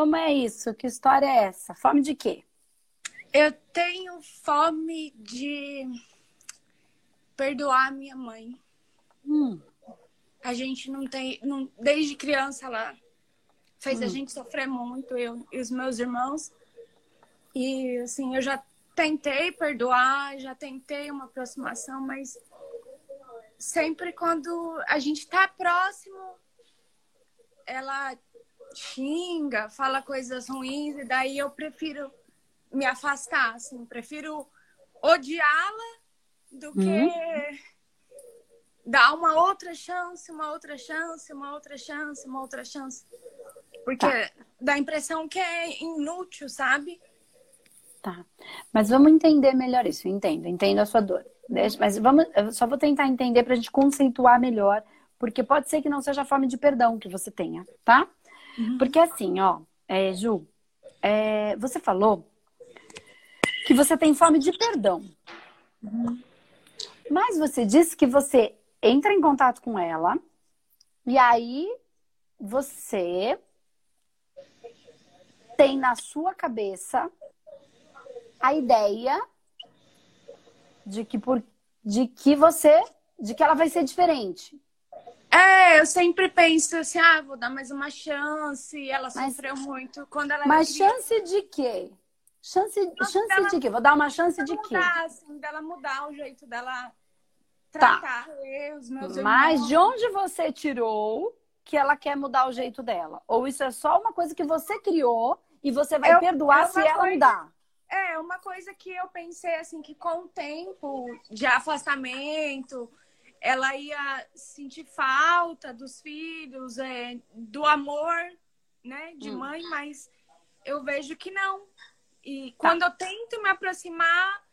Como é isso? Que história é essa? Fome de quê? Eu tenho fome de perdoar minha mãe. Hum. A gente não tem. Não, desde criança ela fez Hum. a gente sofrer muito, eu e os meus irmãos. E assim, eu já tentei perdoar, já tentei uma aproximação, mas sempre quando a gente tá próximo, ela xinga, fala coisas ruins, e daí eu prefiro me afastar, assim, prefiro odiá-la do que dar uma outra chance, uma outra chance, uma outra chance, uma outra chance. Porque Tá. dá a impressão que é inútil, sabe? Tá. Mas vamos entender melhor isso. Entendo, entendo a sua dor. Deixa- mas vamos, eu só vou tentar entender para a gente conceituar melhor, porque pode ser que não seja a forma de perdão que você tenha, tá? Porque assim, ó, é, Ju, é, você falou que você tem fome de perdão. Mas você disse que você entra em contato com ela e aí você tem na sua cabeça a ideia de que por de que você de que ela vai ser diferente. É, eu sempre penso assim, ah, vou dar mais uma chance. Ela Mas- sofreu muito quando ela Mas criança. chance de quê? Chance, Nossa, chance ela- de quê? Vou dar uma chance de Dela quê? mudar, assim, dela mudar o jeito dela Tá. tratar eu, os meus Mas irmãos. de onde você tirou que ela quer mudar o jeito dela? Ou isso é só uma coisa que você criou e você vai Eu- perdoar é se ela coisa- mudar? É, uma coisa que eu pensei assim, que com o tempo de afastamento, ela ia sentir falta dos filhos, é, do amor, né, de Hum. mãe, mas eu vejo que não. E quando eu tento me aproximar,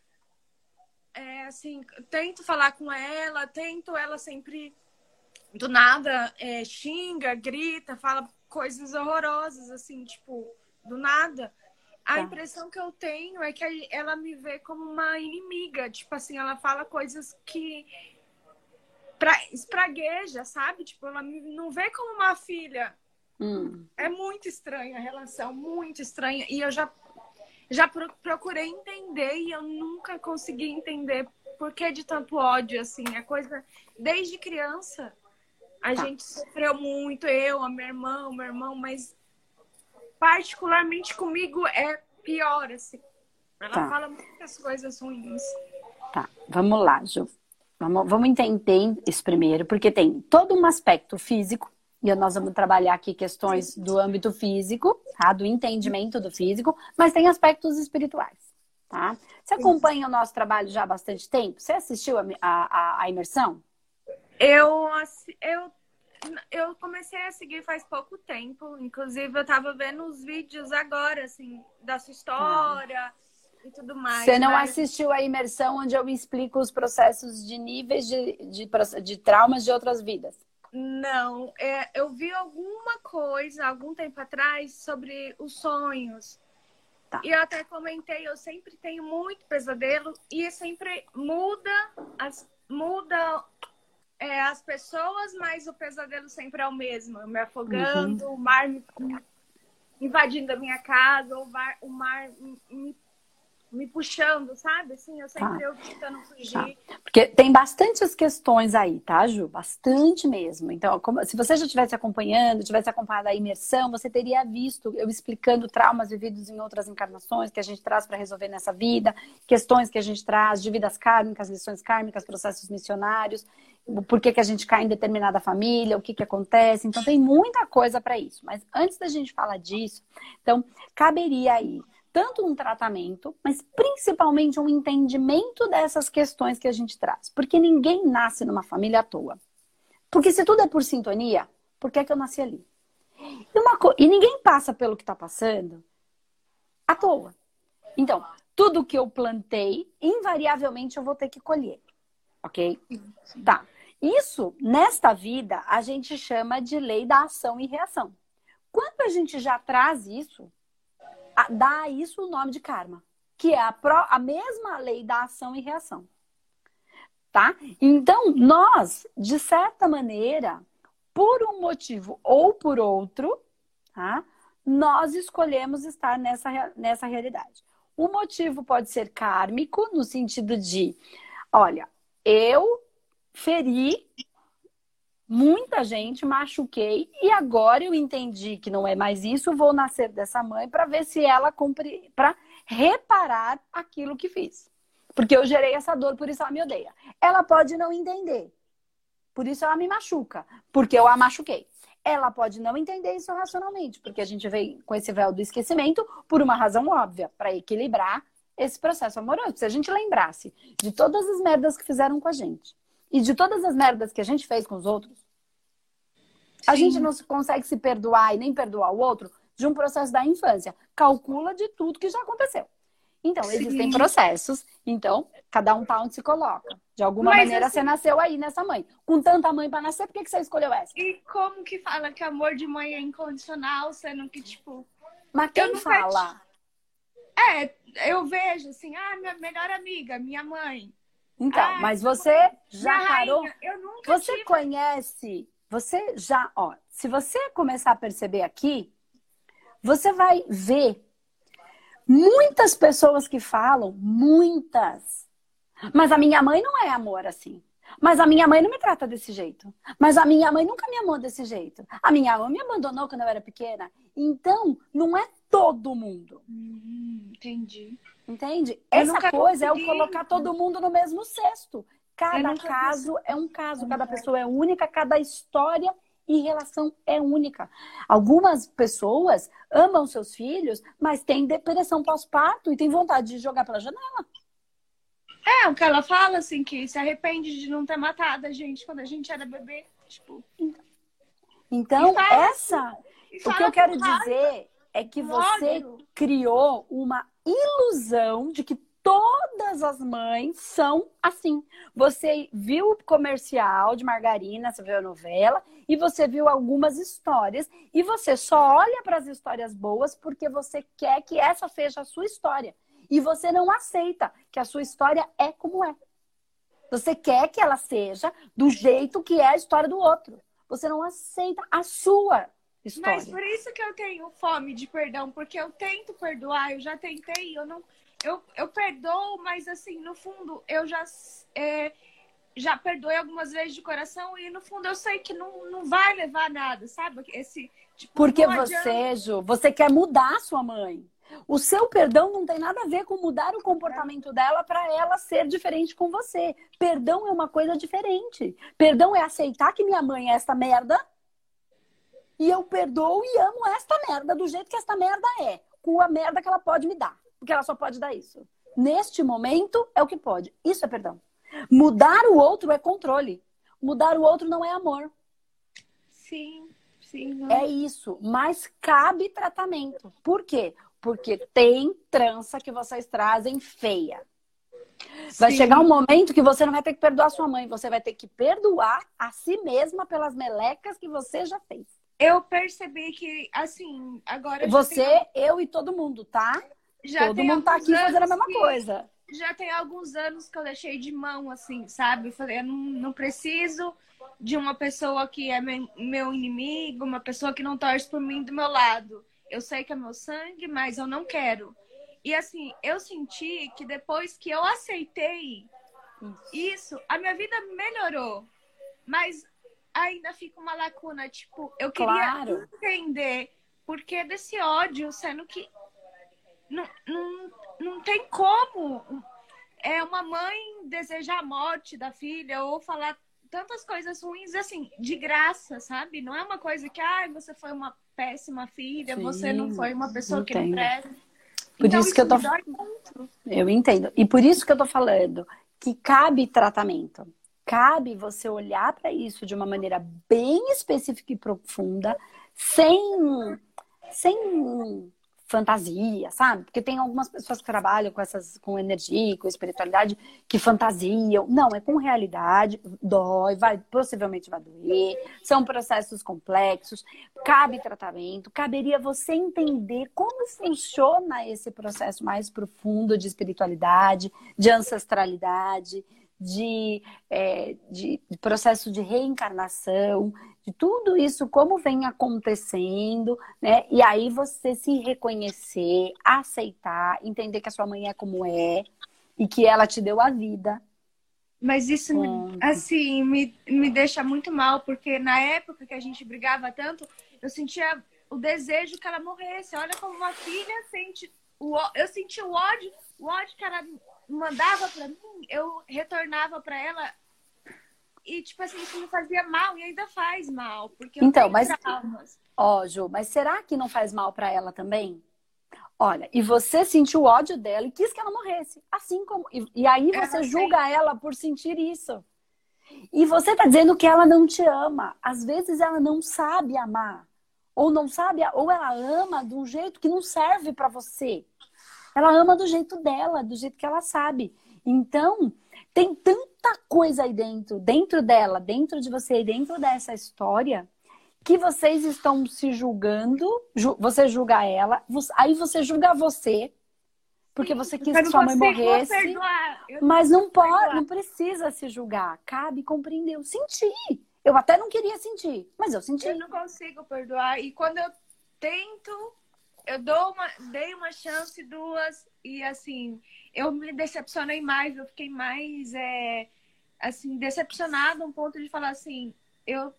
é, assim, tento falar com ela, tento ela sempre do nada é, xinga, grita, fala coisas horrorosas, assim, tipo, do nada. A Tá. impressão que eu tenho é que ela me vê como uma inimiga. Tipo assim, ela fala coisas que pra, espragueja, sabe? Tipo, ela não vê como uma filha. Hum, É muito estranha a relação, muito estranha. E eu já, já pro- procurei entender e eu nunca consegui entender por que de tanto ódio, assim. É coisa. Desde criança, a Tá. gente sofreu muito, eu, a minha irmã, o meu irmão, mas particularmente comigo é pior, assim. Ela Tá. fala muitas coisas ruins. tá, vamos lá, Ju. Vamos, vamos entender isso primeiro, porque tem todo um aspecto físico, e nós vamos trabalhar aqui questões do âmbito físico, tá? Do entendimento do físico, mas tem aspectos espirituais, tá? Você acompanha o nosso trabalho já há bastante tempo? Você assistiu a, a, a imersão? Eu, eu, eu comecei a seguir faz pouco tempo. Inclusive, eu tava vendo os vídeos agora, assim, da sua história e tudo mais. Você não mas- assistiu a imersão onde eu explico os processos de níveis de, de, de traumas de outras vidas? Não, é, eu vi alguma coisa algum tempo atrás sobre os sonhos. Tá. E eu até comentei, eu sempre tenho muito pesadelo e sempre muda as muda é, as pessoas, mas o pesadelo sempre é o mesmo. Eu me afogando, Uhum. o mar me, invadindo a minha casa, o mar, o mar me, me puxando, sabe? Assim, eu sempre Tá. eu tentando fugir. Porque tem bastantes questões aí, tá, Ju? Bastante mesmo. Então, como- se você já estivesse acompanhando, tivesse acompanhado a imersão, você teria visto eu explicando traumas vividos em outras encarnações que a gente traz para resolver nessa vida, questões que a gente traz de vidas kármicas, lições kármicas, processos missionários, o porquê que a gente cai em determinada família, o que que acontece. Então, tem muita coisa para isso. Mas antes da gente falar disso, então, caberia aí tanto um tratamento, mas principalmente um entendimento dessas questões que a gente traz. Porque ninguém nasce numa família à toa. Porque se tudo é por sintonia, por que, é que eu nasci ali? E, uma co... e ninguém passa pelo que está passando à toa. Então, tudo que eu plantei, invariavelmente eu vou ter que colher. Ok? Tá. Isso, nesta vida, a gente chama de lei da ação e reação. Quando a gente já traz isso, dá a isso o nome de karma, que é a, pró- a mesma lei da ação e reação. Tá? Então, nós, de certa maneira, por um motivo ou por outro, tá? nós escolhemos estar nessa, nessa realidade. O motivo pode ser kármico, no sentido de, olha, eu feri muita gente, machuquei e agora eu entendi que não é mais isso, vou nascer dessa mãe para ver se ela cumpre, para reparar aquilo que fiz. Porque eu gerei essa dor, por isso ela me odeia. Ela pode não entender. Por isso ela me machuca, porque eu a machuquei. Ela pode não entender isso racionalmente, porque a gente veio com esse véu do esquecimento por uma razão óbvia, para equilibrar esse processo amoroso. Se a gente lembrasse de todas as merdas que fizeram com a gente e de todas as merdas que a gente fez com os outros, Sim. a gente não consegue se perdoar e nem perdoar o outro de um processo da infância. Calcula de tudo que já aconteceu. Então, Sim. existem processos. Então, cada um tá onde se coloca. De alguma Mas, maneira, assim... você nasceu aí nessa mãe. Com tanta mãe para nascer, por que, que você escolheu essa? E como que fala que amor de mãe é incondicional, sendo que, tipo. Mas quem fala? É, eu vejo assim, ah, minha melhor amiga, minha mãe. Então, ah, mas você já parou? Rainha, eu nunca Você tive... conhece, você já, ó, se você começar a perceber aqui, você vai ver muitas pessoas que falam, muitas. Mas a minha mãe não é amor assim. Mas a minha mãe não me trata desse jeito. Mas a minha mãe nunca me amou desse jeito. A minha mãe me abandonou quando eu era pequena. Então, não é todo mundo. Hum, entendi. Entende? Eu Essa coisa consegui. é o colocar todo mundo no mesmo cesto. Cada caso consegui. é um caso, cada pessoa é única, cada história e relação é única. Algumas pessoas amam seus filhos, mas têm depressão pós-parto e têm vontade de jogar pela janela. É, o que ela fala, assim, que se arrepende de não ter matado a gente quando a gente era bebê. Tipo. Então, essa. O que eu quero dizer é que você criou uma ilusão de que todas as mães são assim. Você viu o comercial de margarina, você viu a novela e você viu algumas histórias e você só olha para as histórias boas porque você quer que essa seja a sua história. E você não aceita que a sua história é como é. Você quer que ela seja do jeito que é a história do outro. Você não aceita a sua história. Mas por isso que eu tenho fome de perdão, porque eu tento perdoar, eu já tentei, eu não eu, eu perdoo, mas assim, no fundo, eu já, é, já perdoei algumas vezes de coração e no fundo eu sei que não, não vai levar nada, sabe? Esse, tipo, Porque você, Ju, você quer mudar a sua mãe. O seu perdão não tem nada a ver com mudar o comportamento dela para ela ser diferente com você. Perdão é uma coisa diferente. Perdão é aceitar que minha mãe é esta merda e eu perdoo e amo esta merda do jeito que esta merda é, com a merda que ela pode me dar porque ela só pode dar isso. Neste momento é o que pode. Isso é perdão. Mudar o outro é controle. Mudar o outro não é amor. Sim, sim. Não. É isso. Mas cabe tratamento. Por quê? Porque tem trança que vocês trazem feia. Vai Sim. chegar um momento que você não vai ter que perdoar sua mãe, você vai ter que perdoar a si mesma pelas melecas que você já fez. Eu percebi que, assim, agora. Você, eu e todo mundo, tá? Já Todo mundo tá aqui fazendo a mesma coisa. Já tem alguns anos que eu deixei de mão, assim, sabe? Eu falei, eu não, não preciso de uma pessoa que é meu inimigo, uma pessoa que não torce por mim do meu lado. Eu sei que é meu sangue, mas eu não quero. E assim, eu senti que depois que eu aceitei isso a minha vida melhorou. Mas ainda fica uma lacuna, tipo, eu queria claro. entender por que desse ódio, sendo que não, não, não tem como é uma mãe desejar a morte da filha ou falar tantas coisas ruins assim, de graça, sabe? Não é uma coisa que, ah, você foi uma péssima filha, Sim, você não foi uma pessoa entendo. que não presta. Por então, isso que eu tô Eu entendo. E por isso que eu tô falando que cabe tratamento. Cabe você olhar para isso de uma maneira bem específica e profunda, sem sem fantasia, sabe? Porque tem algumas pessoas que trabalham com essas com energia, com espiritualidade que fantasiam. Não, é com realidade, dói, vai possivelmente vai doer. São processos complexos, cabe tratamento, caberia você entender como funciona esse processo mais profundo de espiritualidade, de ancestralidade, de, é, de processo de reencarnação, de tudo isso, como vem acontecendo, né? E aí você se reconhecer, aceitar, entender que a sua mãe é como é e que ela te deu a vida. Mas isso, assim, me, me deixa muito mal, porque na época que a gente brigava tanto, eu sentia o desejo que ela morresse. Olha como uma filha sente. O, eu senti o ódio, o ódio que ela mandava para mim, eu retornava para ela e tipo assim, isso me fazia mal e ainda faz mal, porque então, mas traumas. Ó, Ju, mas será que não faz mal para ela também? Olha, e você sentiu ódio dela e quis que ela morresse, assim como e, e aí é, você julga sei. ela por sentir isso. E você tá dizendo que ela não te ama. Às vezes ela não sabe amar. Ou não sabe, ou ela ama de um jeito que não serve para você. Ela ama do jeito dela, do jeito que ela sabe. Então, tem tanta coisa aí dentro, dentro dela, dentro de você, dentro dessa história, que vocês estão se julgando, ju você julga ela, aí você julga você, porque você quis que sua mãe morresse. Mas não pode, não precisa se julgar. Cabe compreender. Eu senti. Eu até não queria sentir, mas eu senti. Eu não consigo perdoar. E quando eu tento eu dou uma, dei uma chance, duas, e assim, eu me decepcionei mais, eu fiquei mais, é, assim, decepcionada, um ponto de falar assim, eu,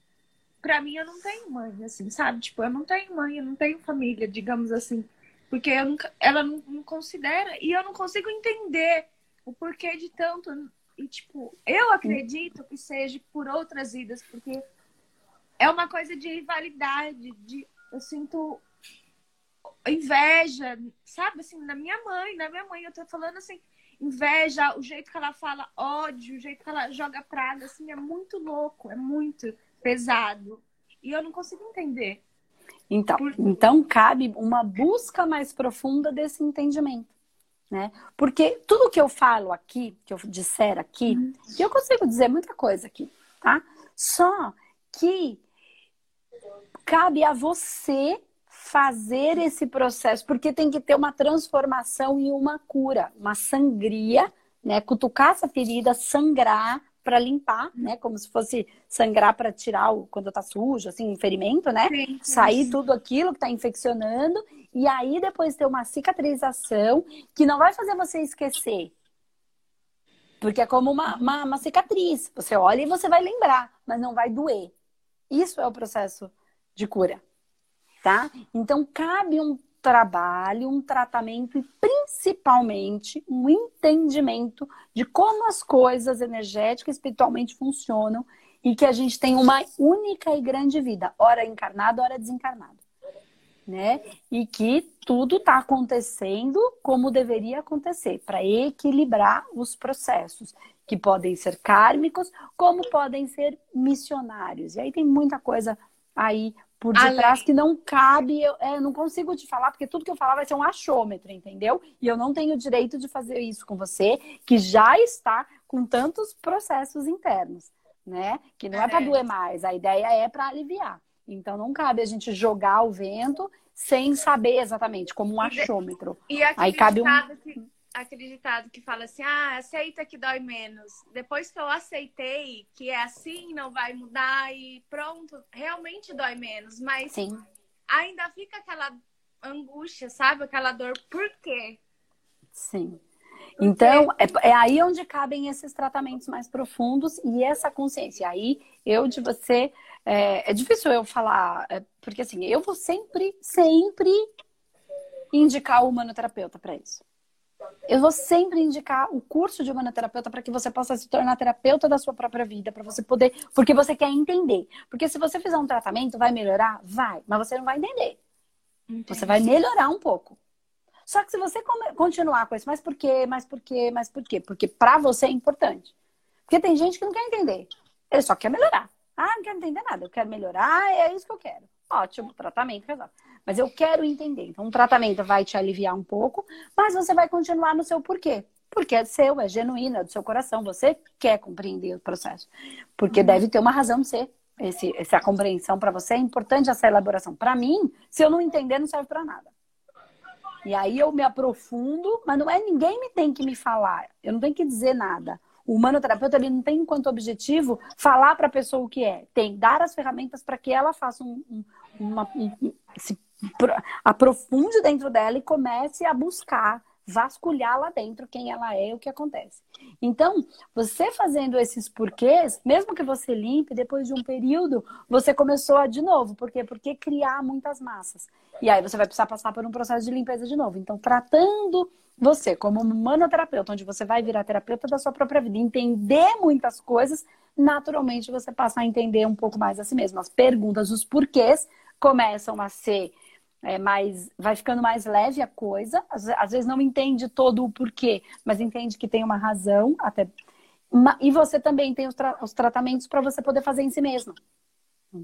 pra mim, eu não tenho mãe, assim, sabe? Tipo, eu não tenho mãe, eu não tenho família, digamos assim, porque eu nunca, ela não, não considera, e eu não consigo entender o porquê de tanto, e tipo, eu acredito que seja por outras vidas, porque é uma coisa de rivalidade, de, eu sinto inveja, sabe? Assim, na minha mãe, na minha mãe, eu tô falando assim, inveja, o jeito que ela fala ódio, o jeito que ela joga praga, assim, é muito louco, é muito pesado. E eu não consigo entender. Então, Por... então cabe uma busca mais profunda desse entendimento. Né? Porque tudo que eu falo aqui, que eu disser aqui, uhum. eu consigo dizer muita coisa aqui, tá? Só que cabe a você fazer esse processo, porque tem que ter uma transformação e uma cura, uma sangria, né? Cutucar essa ferida, sangrar para limpar, né? Como se fosse sangrar para tirar o, quando tá sujo, assim, um ferimento, né? Sim, Sair sim. tudo aquilo que tá infeccionando e aí depois ter uma cicatrização que não vai fazer você esquecer. Porque é como uma, uma, uma cicatriz. Você olha e você vai lembrar, mas não vai doer. Isso é o processo de cura tá? Então cabe um trabalho, um tratamento e principalmente um entendimento de como as coisas energéticas e espiritualmente funcionam e que a gente tem uma única e grande vida, hora encarnada, hora desencarnada. Né? E que tudo está acontecendo como deveria acontecer, para equilibrar os processos, que podem ser kármicos, como podem ser missionários. E aí tem muita coisa aí por detrás que não cabe, eu é, não consigo te falar, porque tudo que eu falar vai ser um achômetro, entendeu? E eu não tenho direito de fazer isso com você, que já está com tantos processos internos, né? Que não é, é para doer mais, a ideia é para aliviar. Então não cabe a gente jogar o vento sem saber exatamente, como um achômetro. E Aí cabe um que acreditado que fala assim: ah, aceita que dói menos. Depois que eu aceitei que é assim, não vai mudar e pronto, realmente dói menos. Mas Sim. ainda fica aquela angústia, sabe? Aquela dor. Por quê? Sim. Então, é, é, aí onde cabem esses tratamentos mais profundos e essa consciência. Aí, eu de você. É, é difícil eu falar, é, porque assim, eu vou sempre, sempre indicar o humanoterapeuta para isso. Eu vou sempre indicar o curso de humanoterapeuta para que você possa se tornar terapeuta da sua própria vida, para você poder, porque você quer entender. Porque se você fizer um tratamento, vai melhorar? Vai, mas você não vai entender. Entendi. Você vai melhorar um pouco. Só que se você continuar com isso, mas por quê? Mas por quê? Mas por quê? Porque para você é importante. Porque tem gente que não quer entender. Ele só quer melhorar. Ah, não quero entender nada. Eu quero melhorar, é isso que eu quero. Ótimo, tratamento resolve. Mas eu quero entender. Então, um tratamento vai te aliviar um pouco, mas você vai continuar no seu porquê. Porque é seu, é genuíno, é do seu coração. Você quer compreender o processo. Porque uhum. deve ter uma razão de ser. Esse, essa compreensão para você é importante essa elaboração. Para mim, se eu não entender, não serve para nada. E aí eu me aprofundo, mas não é ninguém me tem que me falar. Eu não tenho que dizer nada. O humanoterapeuta ele não tem enquanto objetivo falar para a pessoa o que é, tem dar as ferramentas para que ela faça um, um, uma, um, se aprofunde dentro dela e comece a buscar vasculhar lá dentro quem ela é e o que acontece. Então, você fazendo esses porquês, mesmo que você limpe, depois de um período, você começou a de novo. Por quê? Porque criar muitas massas. E aí você vai precisar passar por um processo de limpeza de novo. Então, tratando você como manoterapeuta, onde você vai virar terapeuta da sua própria vida, entender muitas coisas, naturalmente você passa a entender um pouco mais a si mesmo. As perguntas, os porquês começam a ser é mais, vai ficando mais leve a coisa. Às, às, vezes não entende todo o porquê, mas entende que tem uma razão até. E você também tem os, tra os tratamentos para você poder fazer em si mesmo.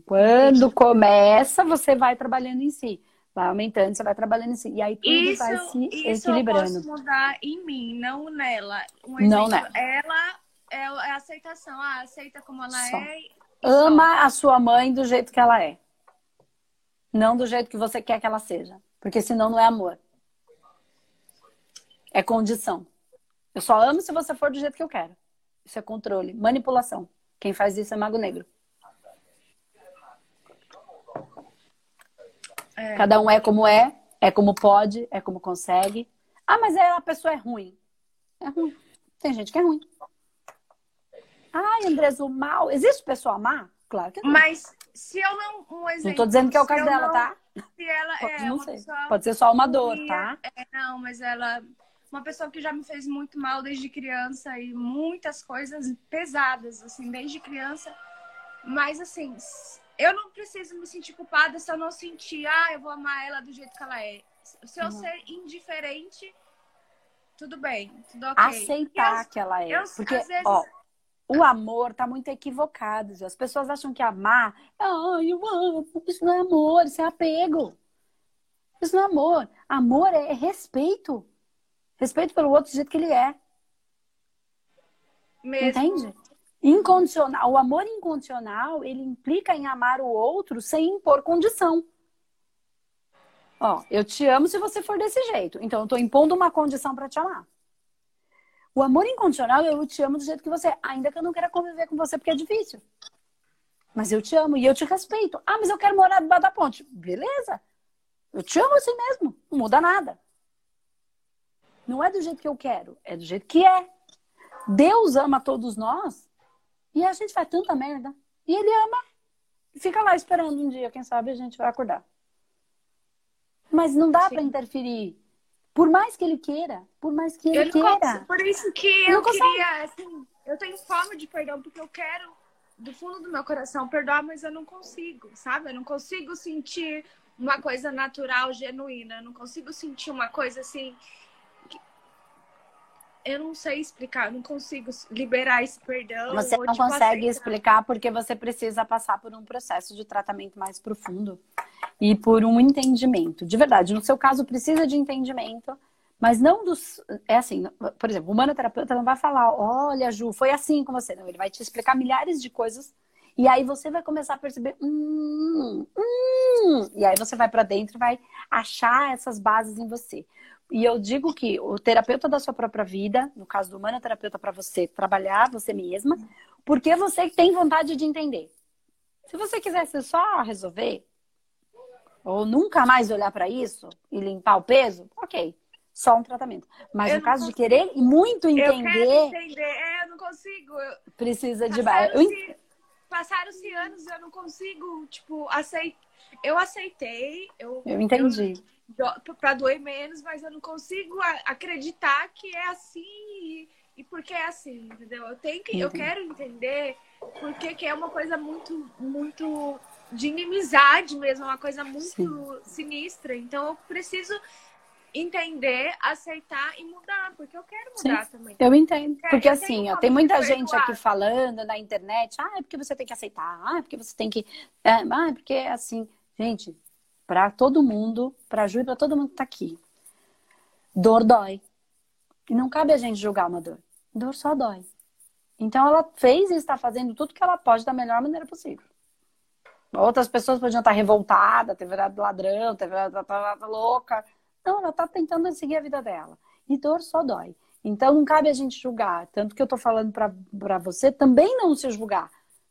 Quando começa, você vai trabalhando em si. Vai aumentando, você vai trabalhando em si. E aí tudo isso, vai se isso equilibrando. Isso eu posso mudar em mim, não nela. Um exemplo, não nela. Ela é, é a aceitação. Ah, aceita como ela só. é. Ama só. a sua mãe do jeito que ela é. Não do jeito que você quer que ela seja. Porque senão não é amor. É condição. Eu só amo se você for do jeito que eu quero. Isso é controle, manipulação. Quem faz isso é mago negro. É. Cada um é como é, é como pode, é como consegue. Ah, mas é, a pessoa é ruim. É ruim. Tem gente que é ruim. Ai, Andrés, o mal. Existe pessoa má? Claro que não. Mas se eu não. Um exemplo, não tô dizendo que é o caso dela, não, tá? Se ela Pode, é. Não sei. Pode ser só uma dor, tá? É, não, mas ela. Uma pessoa que já me fez muito mal desde criança e muitas coisas pesadas, assim, desde criança. Mas, assim, eu não preciso me sentir culpada se eu não sentir, ah, eu vou amar ela do jeito que ela é. Se eu uhum. ser indiferente, tudo bem, tudo ok. Aceitar eu, que ela é. Eu, Porque, vezes... ó, o amor tá muito equivocado. As pessoas acham que amar, ah, eu amo. Isso não é amor, isso é apego. Isso não é amor. Amor é respeito. Respeito pelo outro do jeito que ele é. Mesmo. Entende? Incondicional. O amor incondicional, ele implica em amar o outro sem impor condição. Ó, eu te amo se você for desse jeito. Então eu tô impondo uma condição para te amar. O amor incondicional, eu te amo do jeito que você é, ainda que eu não queira conviver com você porque é difícil. Mas eu te amo e eu te respeito. Ah, mas eu quero morar debaixo da ponte. Beleza. Eu te amo assim mesmo. Não muda nada. Não é do jeito que eu quero, é do jeito que é. Deus ama todos nós e a gente faz tanta merda. E ele ama. Fica lá esperando um dia, quem sabe a gente vai acordar. Mas não dá para interferir por mais que ele queira, por mais que ele, ele queira. Consigo, por isso que eu queria, assim, eu tenho fome de perdão, porque eu quero, do fundo do meu coração, perdoar, mas eu não consigo, sabe? Eu não consigo sentir uma coisa natural, genuína. Eu não consigo sentir uma coisa assim. Eu não sei explicar, eu não consigo liberar esse perdão. Você não tipo, consegue explicar porque você precisa passar por um processo de tratamento mais profundo e por um entendimento. De verdade, no seu caso precisa de entendimento, mas não dos. É assim, por exemplo, o humanoterapeuta não vai falar, olha, Ju, foi assim com você. Não, ele vai te explicar milhares de coisas. E aí você vai começar a perceber, hum, hum, e aí você vai para dentro e vai achar essas bases em você. E eu digo que o terapeuta da sua própria vida, no caso do humanoterapeuta para você trabalhar você mesma, porque você tem vontade de entender. Se você quisesse só resolver, ou nunca mais olhar para isso e limpar o peso, ok. Só um tratamento. Mas eu no caso consigo. de querer muito entender. Eu quero entender, é, eu não consigo. Eu... Precisa de. Passaram-se passaram anos eu não consigo, tipo, aceitar. Eu aceitei. Eu, eu entendi. Para doer menos, mas eu não consigo acreditar que é assim e, e porque é assim, entendeu? Eu tenho que, eu quero entender porque que é uma coisa muito, muito de inimizade mesmo, uma coisa muito Sim. sinistra. Então eu preciso entender, aceitar e mudar, porque eu quero mudar Sim, também. Eu entendo. Porque eu assim, ó, tem muita gente aqui falando na internet, ah, é porque você tem que aceitar, ah, é porque você tem que. É, ah, é porque assim, gente, para todo mundo, para Ju e para todo mundo que tá aqui. Dor dói. E não cabe a gente julgar uma dor. Dor só dói. Então ela fez e está fazendo tudo que ela pode da melhor maneira possível. Outras pessoas podiam estar revoltadas, ter virado ladrão, ter virado louca. Não, ela está tentando seguir a vida dela. E dor só dói. Então não cabe a gente julgar. Tanto que eu tô falando para você também não se julgar.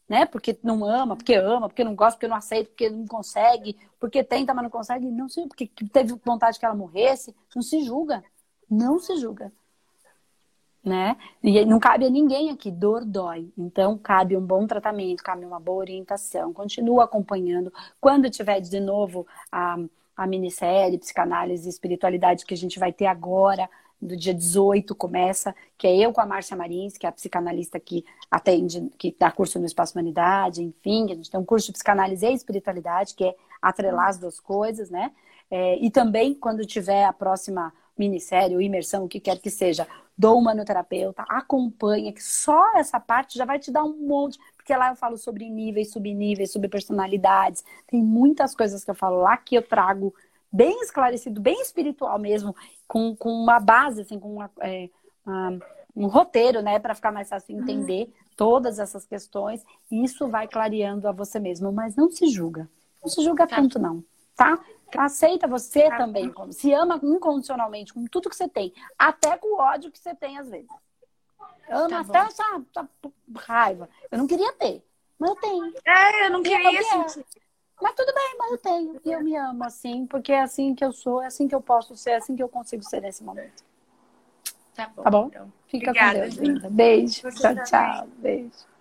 Né? Porque não ama, porque ama, porque não gosta, porque não aceita, porque não consegue, porque tenta, mas não consegue, não se, porque teve vontade que ela morresse, não se julga. Não se julga né? E não cabe a ninguém aqui, dor dói. Então, cabe um bom tratamento, cabe uma boa orientação. Continua acompanhando. Quando tiver de novo a, a minissérie Psicanálise e Espiritualidade que a gente vai ter agora, do dia 18 começa, que é eu com a Márcia Marins, que é a psicanalista que atende, que dá curso no Espaço Humanidade, enfim, a gente tem um curso de psicanálise e espiritualidade, que é atrelar as duas coisas, né? É, e também, quando tiver a próxima minissérie ou imersão, o que quer que seja, do humanoterapeuta, acompanha, que só essa parte já vai te dar um monte, porque lá eu falo sobre níveis, subníveis, sobre personalidades, tem muitas coisas que eu falo lá que eu trago bem esclarecido, bem espiritual mesmo, com, com uma base, assim, com uma, é, uma, um roteiro, né, para ficar mais fácil entender uhum. todas essas questões, isso vai clareando a você mesmo, mas não se julga, não se julga tá. tanto não, tá? Aceita você tá. também, como se ama incondicionalmente com tudo que você tem, até com o ódio que você tem às vezes. Ama tá até essa, essa, raiva. Eu não queria ter, mas eu tenho. É, eu não queria sentir. Mas tudo bem, mas eu tenho. E eu me amo assim, porque é assim que eu sou, é assim que eu posso ser, é assim que eu consigo ser nesse momento. Tá bom. Tá bom? Então. Fica Obrigada, com Deus, linda. Beijo. Você tchau, também. tchau. Beijo.